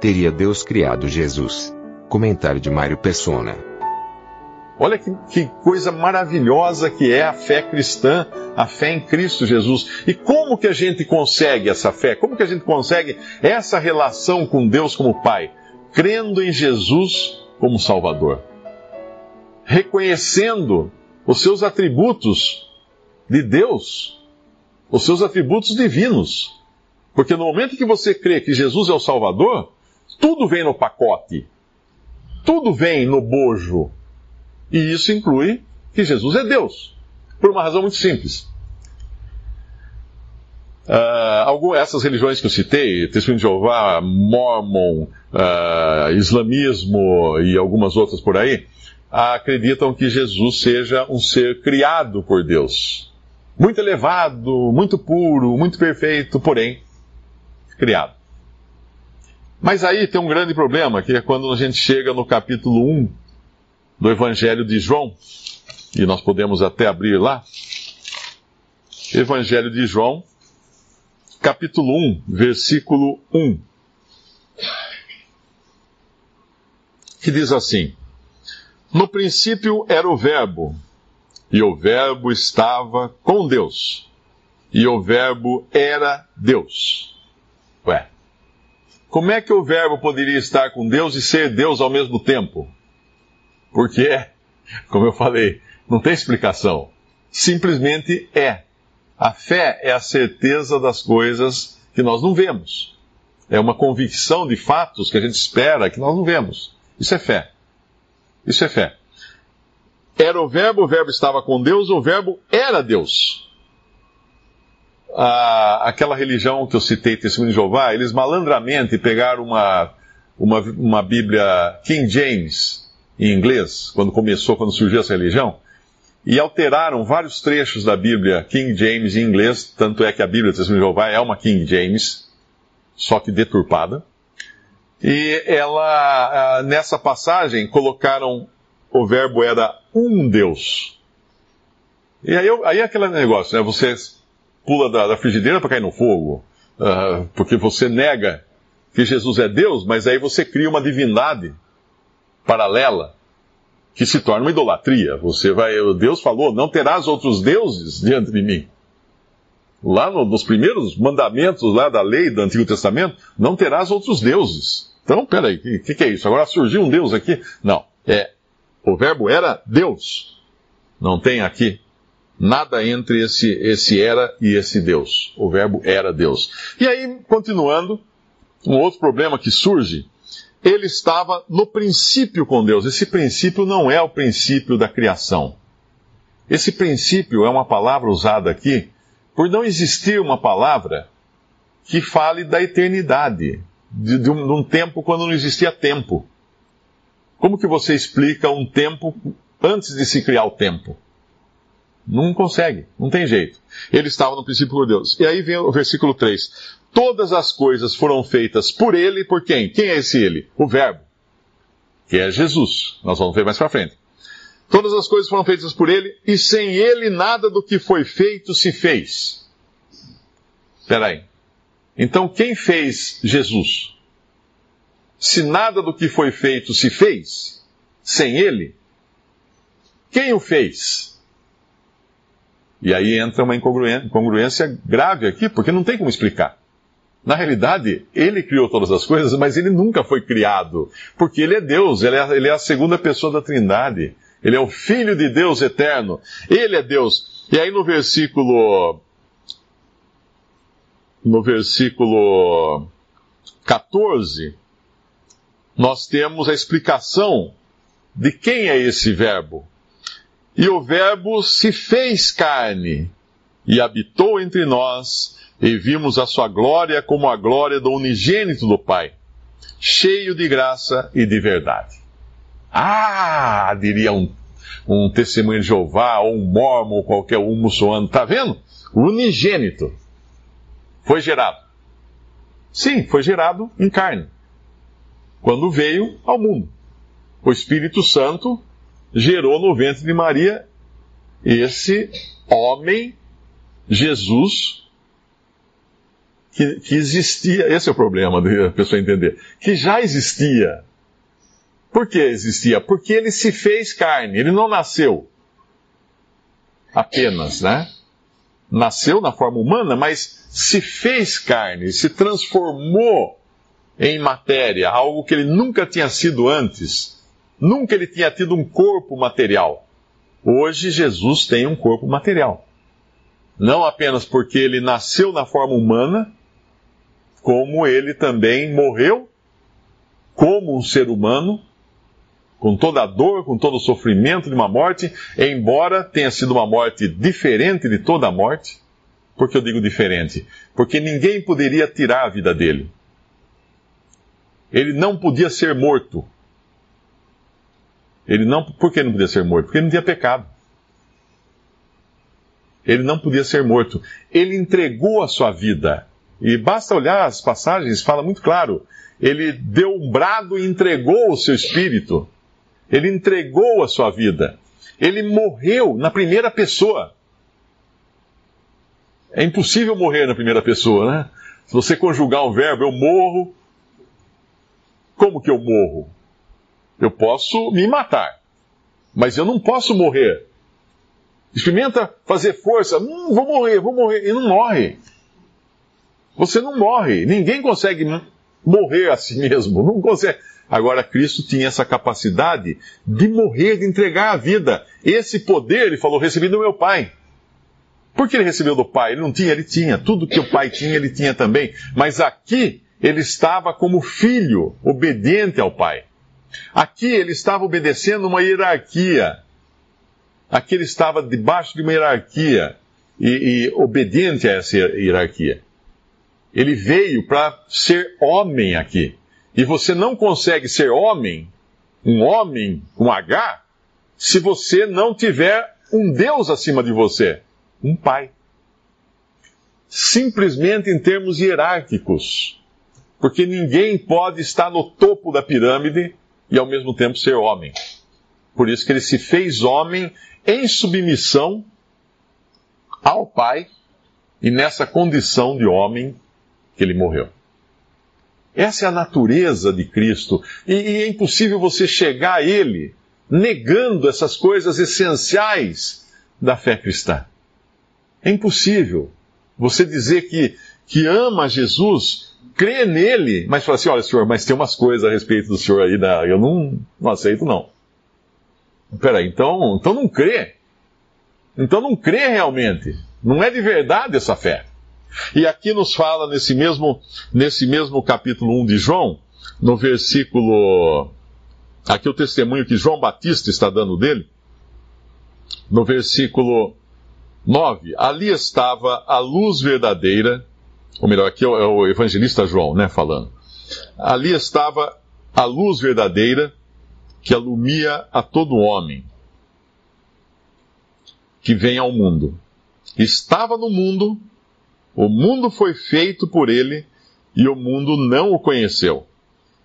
Teria Deus criado Jesus? Comentário de Mário Persona. Olha que, que, coisa maravilhosa que é a fé cristã, a fé em Cristo Jesus. E como que a gente consegue essa fé? Como que a gente consegue essa relação com Deus como Pai? Crendo em Jesus como Salvador. Reconhecendo os seus atributos de Deus, os seus atributos divinos. Porque no momento que você crê que Jesus é o Salvador, tudo vem no pacote. Tudo vem no bojo e isso inclui que Jesus é Deus, por uma razão muito simples. Uh, essas religiões que eu citei, Testemunho de Jeová, Mormon, uh, Islamismo e algumas outras por aí, acreditam que Jesus seja um ser criado por Deus. Muito elevado, muito puro, muito perfeito, porém, criado. Mas aí tem um grande problema, que é quando a gente chega no capítulo 1 do Evangelho de João, e nós podemos até abrir lá. Evangelho de João, capítulo 1, versículo 1. Que diz assim: No princípio era o Verbo, e o Verbo estava com Deus, e o Verbo era Deus. Ué, como é que o Verbo poderia estar com Deus e ser Deus ao mesmo tempo? Porque, como eu falei, não tem explicação. Simplesmente é. A fé é a certeza das coisas que nós não vemos. É uma convicção de fatos que a gente espera que nós não vemos. Isso é fé. Isso é fé. Era o Verbo, o Verbo estava com Deus, o Verbo era Deus. Ah, aquela religião que eu citei, Testemunho de Jeová, eles malandramente pegaram uma, uma, uma Bíblia King James em inglês, quando começou, quando surgiu essa religião, e alteraram vários trechos da Bíblia King James em inglês, tanto é que a Bíblia Testemunho de Jeová é uma King James, só que deturpada. E ela, nessa passagem, colocaram o verbo era um Deus. E aí, aí é aquele negócio, né? Você pula da, da frigideira para cair no fogo, uh, porque você nega que Jesus é Deus, mas aí você cria uma divindade paralela que se torna uma idolatria. Você vai, Deus falou, não terás outros deuses diante de mim. Lá no, nos primeiros mandamentos lá da lei do Antigo Testamento, não terás outros deuses. Então, peraí, o que, que é isso? Agora surgiu um Deus aqui? Não, é, o verbo era Deus. Não tem aqui nada entre esse, esse era e esse Deus. O verbo era Deus. E aí, continuando, um outro problema que surge ele estava no princípio com Deus. Esse princípio não é o princípio da criação. Esse princípio é uma palavra usada aqui por não existir uma palavra que fale da eternidade, de, de, um, de um tempo quando não existia tempo. Como que você explica um tempo antes de se criar o tempo? Não consegue, não tem jeito. Ele estava no princípio por Deus. E aí vem o versículo 3. Todas as coisas foram feitas por ele e por quem? Quem é esse ele? O Verbo, que é Jesus. Nós vamos ver mais para frente. Todas as coisas foram feitas por ele e sem ele nada do que foi feito se fez. Espera aí. Então quem fez Jesus? Se nada do que foi feito se fez, sem ele, quem o fez? E aí entra uma incongruência grave aqui, porque não tem como explicar. Na realidade, ele criou todas as coisas, mas ele nunca foi criado, porque ele é Deus, ele é, ele é, a segunda pessoa da Trindade, ele é o Filho de Deus eterno, ele é Deus. E aí no versículo. No versículo 14, nós temos a explicação de quem é esse Verbo. E o Verbo se fez carne e habitou entre nós e vimos a sua glória como a glória do unigênito do Pai, cheio de graça e de verdade. Ah, diria um, um testemunho de Jeová, ou um mormon, ou qualquer um muçulmano, tá vendo? Unigênito foi gerado. Sim, foi gerado em carne. Quando veio ao mundo. O Espírito Santo gerou no ventre de Maria esse homem, Jesus, que, que existia. Esse é o problema da pessoa entender. Que já existia. Por que existia? Porque ele se fez carne, ele não nasceu apenas, né? Nasceu na forma humana, mas se fez carne, se transformou em matéria, algo que ele nunca tinha sido antes. Nunca ele tinha tido um corpo material. Hoje Jesus tem um corpo material. Não apenas porque ele nasceu na forma humana, como ele também morreu como um ser humano, com toda a dor, com todo o sofrimento de uma morte, embora tenha sido uma morte diferente de toda a morte. Por que eu digo diferente? Porque ninguém poderia tirar a vida dele. Ele não podia ser morto. Ele não, por que não podia ser morto? Porque ele não tinha pecado. Ele não podia ser morto. Ele entregou a sua vida e basta olhar as passagens, fala muito claro. Ele deu um brado e entregou o seu espírito. Ele entregou a sua vida. Ele morreu na primeira pessoa. É impossível morrer na primeira pessoa, né? Se você conjugar um verbo, eu morro. Como que eu morro? Eu posso me matar, mas eu não posso morrer. Experimenta fazer força. Hum, vou morrer, vou morrer. E não morre. Você não morre. Ninguém consegue morrer a si mesmo. Não consegue. Agora, Cristo tinha essa capacidade de morrer, de entregar a vida. Esse poder, ele falou, recebi do meu Pai. Por que ele recebeu do Pai? Ele não tinha, ele tinha. Tudo que o Pai tinha, ele tinha também. Mas aqui, ele estava como filho, obediente ao Pai. Aqui, ele estava obedecendo uma hierarquia. Aqui, ele estava debaixo de uma hierarquia e, e obediente a essa hierarquia. Ele veio para ser homem aqui. E você não consegue ser homem, um homem com H, se você não tiver um Deus acima de você, um pai. Simplesmente em termos hierárquicos. Porque ninguém pode estar no topo da pirâmide e ao mesmo tempo ser homem. Por isso que ele se fez homem em submissão ao Pai e nessa condição de homem que ele morreu. Essa é a natureza de Cristo. E, e, é impossível você chegar a Ele negando essas coisas essenciais da fé cristã. É impossível você dizer que, que ama Jesus, crê nele, mas fala assim: olha, senhor, mas tem umas coisas a respeito do senhor aí, da, eu não, não aceito, não. Peraí, então, então não crê. Então não crê realmente. Não é de verdade essa fé. E aqui nos fala, nesse mesmo, nesse mesmo capítulo 1 de João, no versículo. Aqui o testemunho que João Batista está dando dele, no versículo 9: Ali estava a luz verdadeira, ou melhor, aqui é o evangelista João, né, falando. Ali estava a luz verdadeira que alumia a todo homem que vem ao mundo. Estava no mundo, o mundo foi feito por ele e o mundo não o conheceu.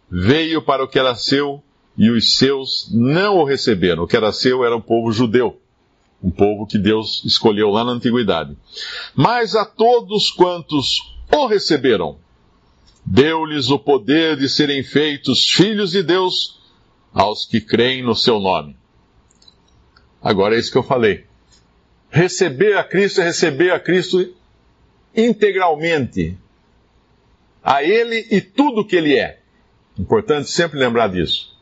Veio para o que era seu e os seus não o receberam. O que era seu era o povo judeu, um povo que Deus escolheu lá na antiguidade. Mas a todos quantos o receberam, deu-lhes o poder de serem feitos filhos de Deus aos que creem no seu nome. Agora é isso que eu falei. Receber a Cristo é receber a Cristo integralmente a Ele e tudo que Ele é. Importante sempre lembrar disso.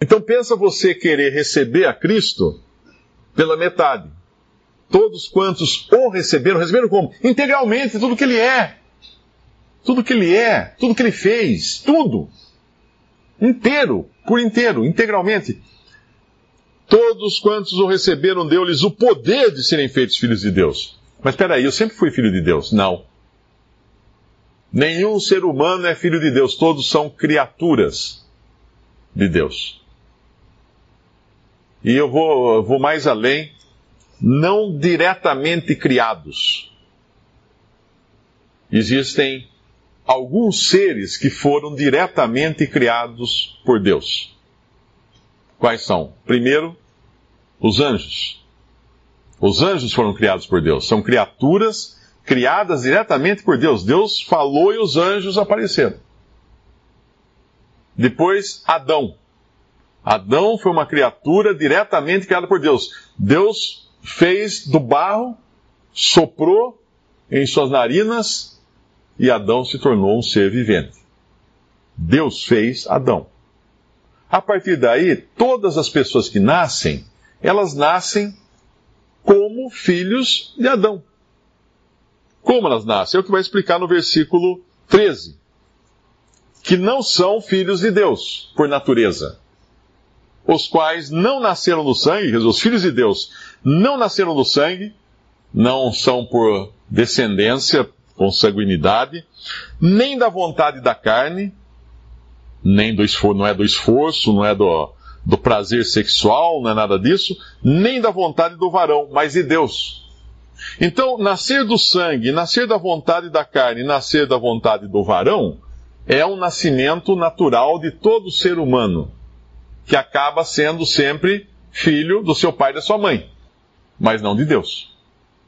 Então pensa você querer receber a Cristo pela metade. Todos quantos o receberam, receberam como? Integralmente, tudo que Ele é. Tudo que Ele é, tudo que Ele fez, tudo. Inteiro, por inteiro, integralmente. Todos quantos o receberam, deu-lhes o poder de serem feitos filhos de Deus. Mas espera aí, eu sempre fui filho de Deus. Não. Nenhum ser humano é filho de Deus, todos são criaturas de Deus. E eu vou, eu vou mais além, não diretamente criados. Existem alguns seres que foram diretamente criados por Deus. Quais são? Primeiro, os anjos. Os anjos foram criados por Deus. São criaturas criadas diretamente por Deus. Deus falou e os anjos apareceram. Depois, Adão. Adão foi uma criatura diretamente criada por Deus. Deus fez do barro, soprou em suas narinas e Adão se tornou um ser vivente. Deus fez Adão. A partir daí, todas as pessoas que nascem, elas nascem como filhos de Adão. Como elas nascem? É o que vai explicar no versículo 13. Que não são filhos de Deus, por natureza. Os quais não nasceram do sangue, os filhos de Deus não nasceram do sangue, não são por descendência, consanguinidade, nem da vontade da carne, nem do esforço, não é do esforço, não é do, do prazer sexual, não é nada disso, nem da vontade do varão, mas de Deus. Então, nascer do sangue, nascer da vontade da carne, nascer da vontade do varão, é um nascimento natural de todo ser humano, que acaba sendo sempre filho do seu pai e da sua mãe, mas não de Deus.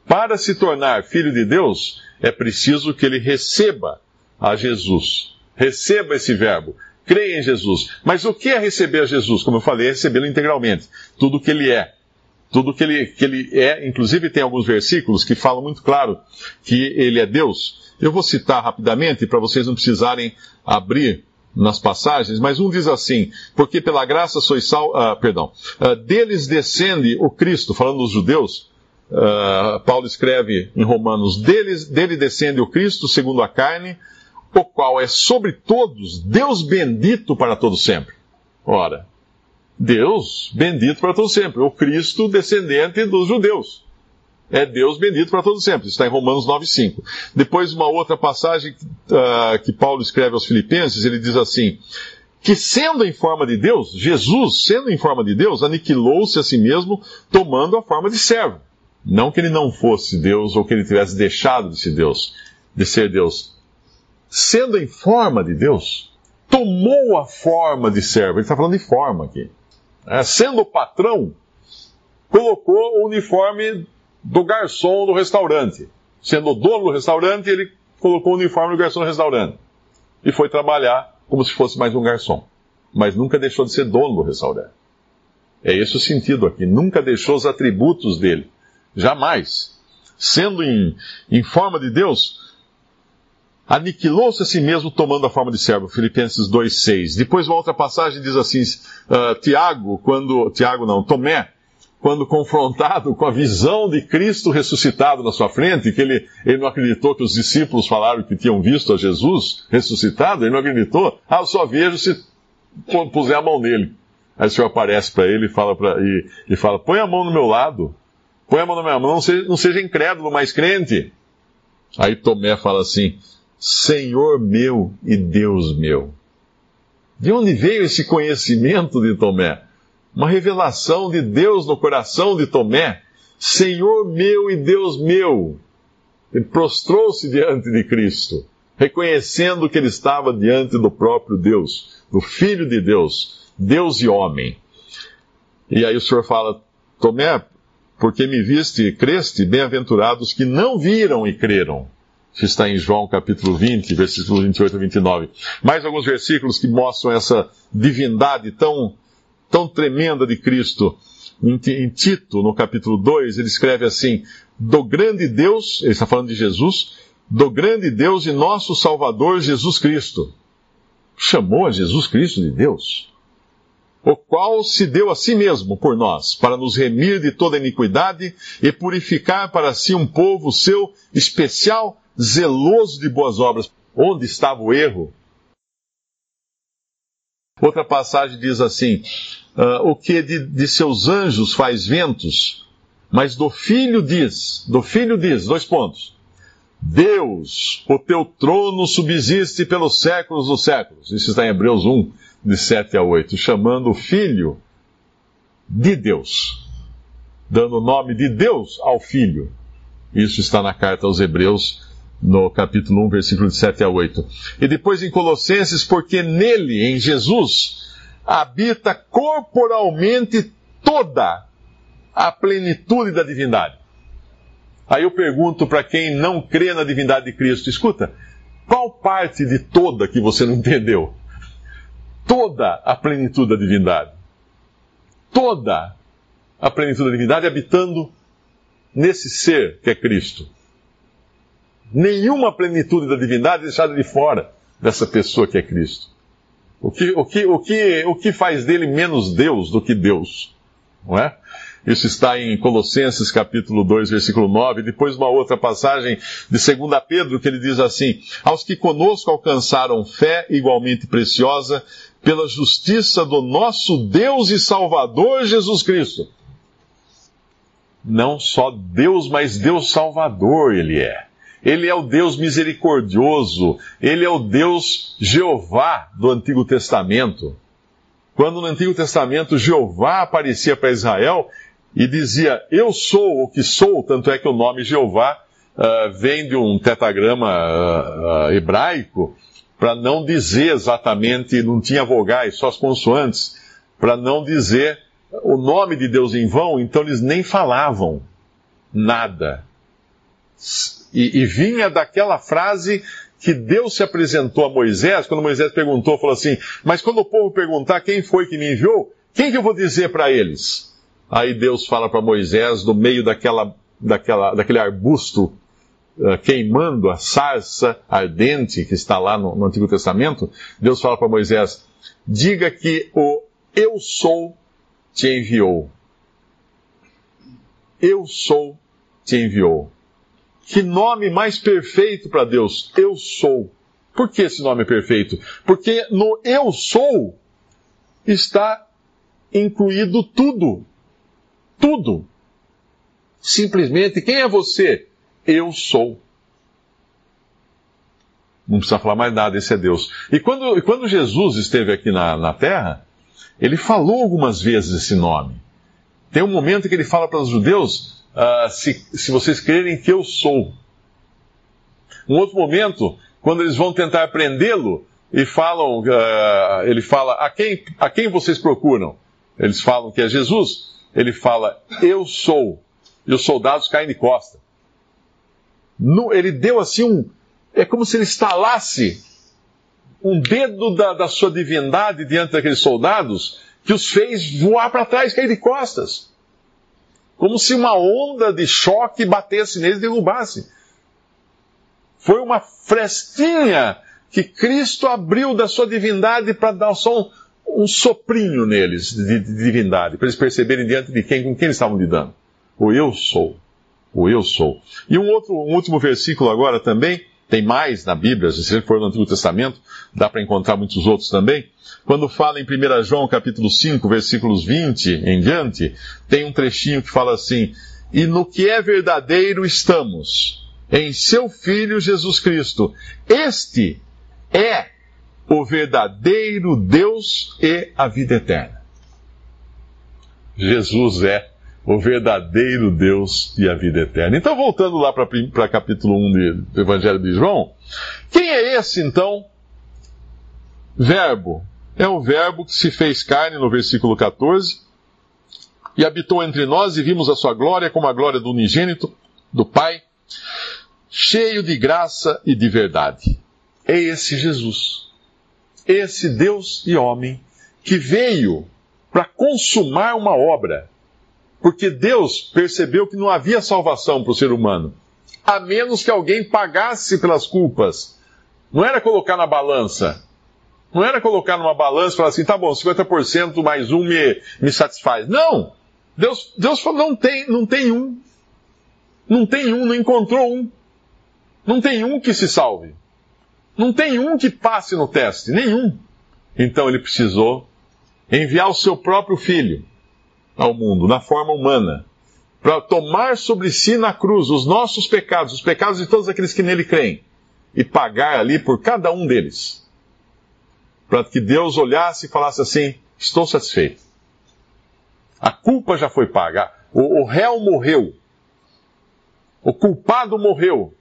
Para se tornar filho de Deus, é preciso que ele receba a Jesus. Receba esse verbo. Creia em Jesus. Mas o que é receber a Jesus? Como eu falei, é recebê-lo integralmente. Tudo o que ele é. Tudo que ele, que ele é. Inclusive, tem alguns versículos que falam muito claro que ele é Deus. Eu vou citar rapidamente para vocês não precisarem abrir nas passagens, mas um diz assim: porque pela graça sois sal, uh, perdão, uh, deles descende o Cristo, falando dos judeus, uh, Paulo escreve em Romanos, deles, dele descende o Cristo segundo a carne, o qual é sobre todos Deus bendito para todo sempre. Ora, Deus bendito para todo sempre, o Cristo descendente dos judeus. É Deus bendito para todo sempre. Está em Romanos 9,5. Depois, uma outra passagem uh, que Paulo escreve aos Filipenses, ele diz assim: que sendo em forma de Deus, Jesus, sendo em forma de Deus, aniquilou-se a si mesmo, tomando a forma de servo. Não que ele não fosse Deus ou que ele tivesse deixado de ser Deus, de ser Deus sendo em forma de Deus, tomou a forma de servo. Ele está falando de forma aqui. É, sendo o patrão, colocou o uniforme do garçom do restaurante. Sendo o dono do restaurante, ele colocou o uniforme do garçom do restaurante. E foi trabalhar como se fosse mais um garçom. Mas nunca deixou de ser dono do restaurante. É esse o sentido aqui. Nunca deixou os atributos dele. Jamais. Sendo em, em forma de Deus, aniquilou-se a si mesmo tomando a forma de servo, Filipenses 2,6. Depois uma outra passagem diz assim, uh, Tiago, quando, Tiago não, Tomé, quando confrontado com a visão de Cristo ressuscitado na sua frente, que ele, ele não acreditou que os discípulos falaram que tinham visto a Jesus ressuscitado, ele não acreditou, ah, eu só vejo se puser a mão nele. Aí o Senhor aparece para ele e fala, pra, e, e, fala, põe a mão no meu lado, põe a mão na minha mão, não seja, não seja incrédulo, mas crente. Aí Tomé fala assim, Senhor meu e Deus meu. De onde veio esse conhecimento de Tomé? Uma revelação de Deus no coração de Tomé. Senhor meu e Deus meu. Ele prostrou-se diante de Cristo, reconhecendo que ele estava diante do próprio Deus, do Filho de Deus, Deus e homem. E aí o Senhor fala, Tomé, porque me viste e creste, bem-aventurados que não viram e creram. Isso está em João capítulo 20, versículos 28 a 29. Mais alguns versículos que mostram essa divindade tão, tão tremenda de Cristo. Em, Tito, no capítulo 2, ele escreve assim: Do grande Deus, ele está falando de Jesus, do grande Deus e nosso Salvador Jesus Cristo. Chamou a Jesus Cristo de Deus o qual se deu a si mesmo por nós, para nos remir de toda iniquidade e purificar para si um povo seu especial zeloso de boas obras. Onde estava o erro? Outra passagem diz assim: uh, O que de, de seus anjos faz ventos, mas do filho diz, do filho diz, dois pontos. Deus, o teu trono subsiste pelos séculos dos séculos. Isso está em Hebreus 1, de 7 a 8, chamando o Filho de Deus, dando o nome de Deus ao Filho. Isso está na carta aos Hebreus, no capítulo 1, versículo de 7 a 8. E depois em Colossenses, porque nele, em Jesus, habita corporalmente toda a plenitude da divindade. Aí eu pergunto para quem não crê na divindade de Cristo: escuta, qual parte de toda que você não entendeu? Toda a plenitude da divindade. Toda a plenitude da divindade habitando nesse ser que é Cristo. Nenhuma plenitude da divindade é deixada de fora dessa pessoa que é Cristo. O que, o que, o que, o que faz dele menos Deus do que Deus? Não é? Isso está em Colossenses capítulo 2, versículo 9. Depois uma outra passagem de 2 Pedro que ele diz assim: Aos que conosco alcançaram fé igualmente preciosa pela justiça do nosso Deus e Salvador Jesus Cristo. Não só Deus, mas Deus Salvador ele é. Ele é o Deus misericordioso, ele é o Deus Jeová do Antigo Testamento. Quando no Antigo Testamento Jeová aparecia para Israel, e dizia: Eu sou o que sou, tanto é que o nome Jeová uh, vem de um tetagrama uh, uh, hebraico, para não dizer exatamente, não tinha vogais, só as consoantes, para não dizer o nome de Deus em vão, então eles nem falavam nada. E, e vinha daquela frase que Deus se apresentou a Moisés, quando Moisés perguntou, falou assim: Mas quando o povo perguntar quem foi que me enviou, quem que eu vou dizer para eles? Aí Deus fala para Moisés, no meio daquela, daquela, daquele arbusto queimando, a sarça ardente que está lá no, no Antigo Testamento, Deus fala para Moisés: diga que o Eu sou te enviou. Eu sou te enviou. Que nome mais perfeito para Deus? Eu sou. Por que esse nome é perfeito? Porque no Eu sou está incluído tudo tudo. Simplesmente, quem é você? Eu sou. Não precisa falar mais nada, esse é Deus. E quando, quando Jesus esteve aqui na, na terra, ele falou algumas vezes esse nome. Tem um momento que ele fala para os judeus: uh, se, se vocês crerem que eu sou. Um outro momento, quando eles vão tentar prendê-lo, e falam, uh, ele fala: a quem, a quem vocês procuram? Eles falam que é Jesus ele fala, eu sou. E os soldados caem de costa. No, ele deu assim um. É como se ele estalasse um dedo da, da sua divindade diante daqueles soldados que os fez voar para trás, cair de costas. Como se uma onda de choque batesse neles e derrubasse. Foi uma frestinha que Cristo abriu da sua divindade para dar só um, um soprinho neles de, de divindade, para eles perceberem diante de quem, com quem eles estavam lidando. O eu sou. O eu sou. E um outro, um último versículo agora também, tem mais na Bíblia, se você for no Antigo Testamento, dá para encontrar muitos outros também. Quando fala em 1 João capítulo 5, versículos 20 em diante, tem um trechinho que fala assim: E no que é verdadeiro estamos, em seu Filho Jesus Cristo. Este é o verdadeiro Deus e a vida eterna. Jesus é o verdadeiro Deus e a vida eterna. Então, voltando lá para capítulo 1 de, do Evangelho de João, quem é esse então? Verbo. É o Verbo que se fez carne no versículo 14 e habitou entre nós e vimos a sua glória como a glória do unigênito do Pai, cheio de graça e de verdade. É esse Jesus esse Deus e homem que veio para consumar uma obra. Porque Deus percebeu que não havia salvação para o ser humano, a menos que alguém pagasse pelas culpas. Não era colocar na balança. Não era colocar numa balança e falar assim, tá bom, 50% mais um me, me satisfaz. Não! Deus, Deus falou, não tem, não tem um. Não tem um, não encontrou um. Não tem um que se salve. Não tem um que passe no teste, nenhum. Então ele precisou enviar o seu próprio filho ao mundo, na forma humana, para tomar sobre si na cruz os nossos pecados, os pecados de todos aqueles que nele creem, e pagar ali por cada um deles. Para que Deus olhasse e falasse assim: estou satisfeito. A culpa já foi paga. O, o réu morreu. O culpado morreu.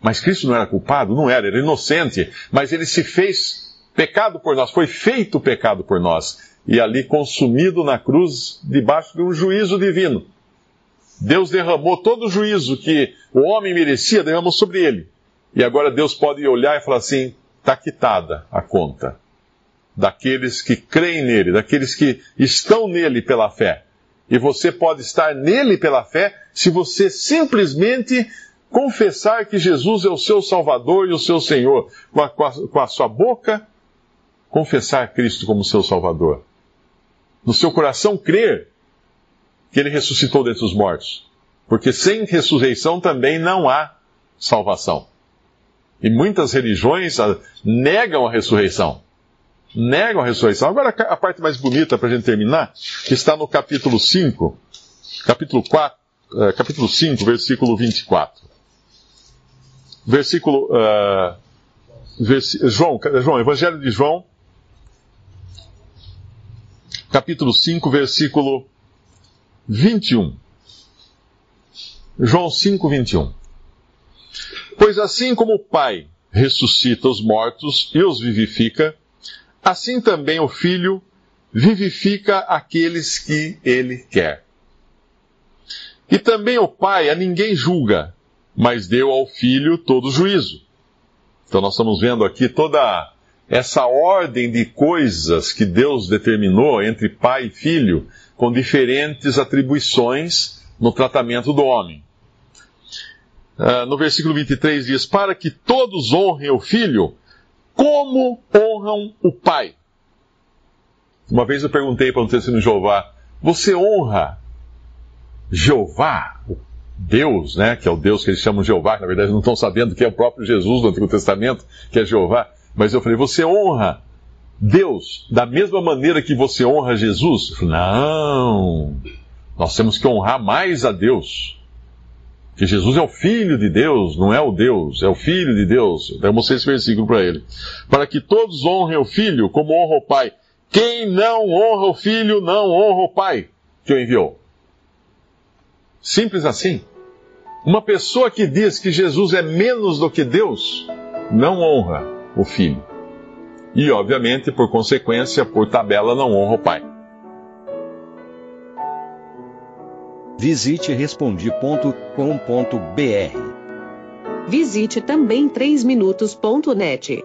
Mas Cristo não era culpado? Não era, era inocente. Mas ele se fez pecado por nós, foi feito pecado por nós. E ali consumido na cruz, debaixo de um juízo divino. Deus derramou todo o juízo que o homem merecia, derramou sobre ele. E agora Deus pode olhar e falar assim: está quitada a conta. Daqueles que creem nele, daqueles que estão nele pela fé. E você pode estar nele pela fé se você simplesmente confessar que Jesus é o seu Salvador e o seu Senhor. Com a, com a, com a sua boca, confessar Cristo como seu Salvador. No seu coração, crer que ele ressuscitou dentre os mortos. Porque sem ressurreição também não há salvação. E muitas religiões ah, negam a ressurreição. Negam a ressurreição. Agora, a parte mais bonita para a gente terminar, está no capítulo 5, capítulo 4, uh, capítulo 5, versículo 24. Versículo. Uh, vers João, João, Evangelho de João, capítulo 5, versículo 21. João 5, 21. Pois assim como o Pai ressuscita os mortos e os vivifica, assim também o Filho vivifica aqueles que ele quer. E também o Pai a ninguém julga, mas deu ao Filho todo o juízo. Então nós estamos vendo aqui toda essa ordem de coisas que Deus determinou entre Pai e Filho com diferentes atribuições no tratamento do homem. Uh, no versículo 23 diz: Para que todos honrem o filho, como honram o pai. Uma vez eu perguntei para um testemunho de Jeová: Você honra Jeová, Deus, né? Que é o Deus que eles chamam de Jeová, que na verdade não estão sabendo que é o próprio Jesus do Antigo Testamento, que é Jeová. Mas eu falei: Você honra Deus da mesma maneira que você honra Jesus? Falei, não, nós temos que honrar mais a Deus. Que Jesus é o Filho de Deus, não é o Deus, é o Filho de Deus. Eu mostrei esse versículo para ele. Para que todos honrem o Filho como honra o Pai. Quem não honra o Filho, não honra o Pai que o enviou. Simples assim. Uma pessoa que diz que Jesus é menos do que Deus, não honra o Filho e, obviamente, por consequência, por tabela, não honra o pai. Visite respondi.com.br. Visite também 3minutos.net.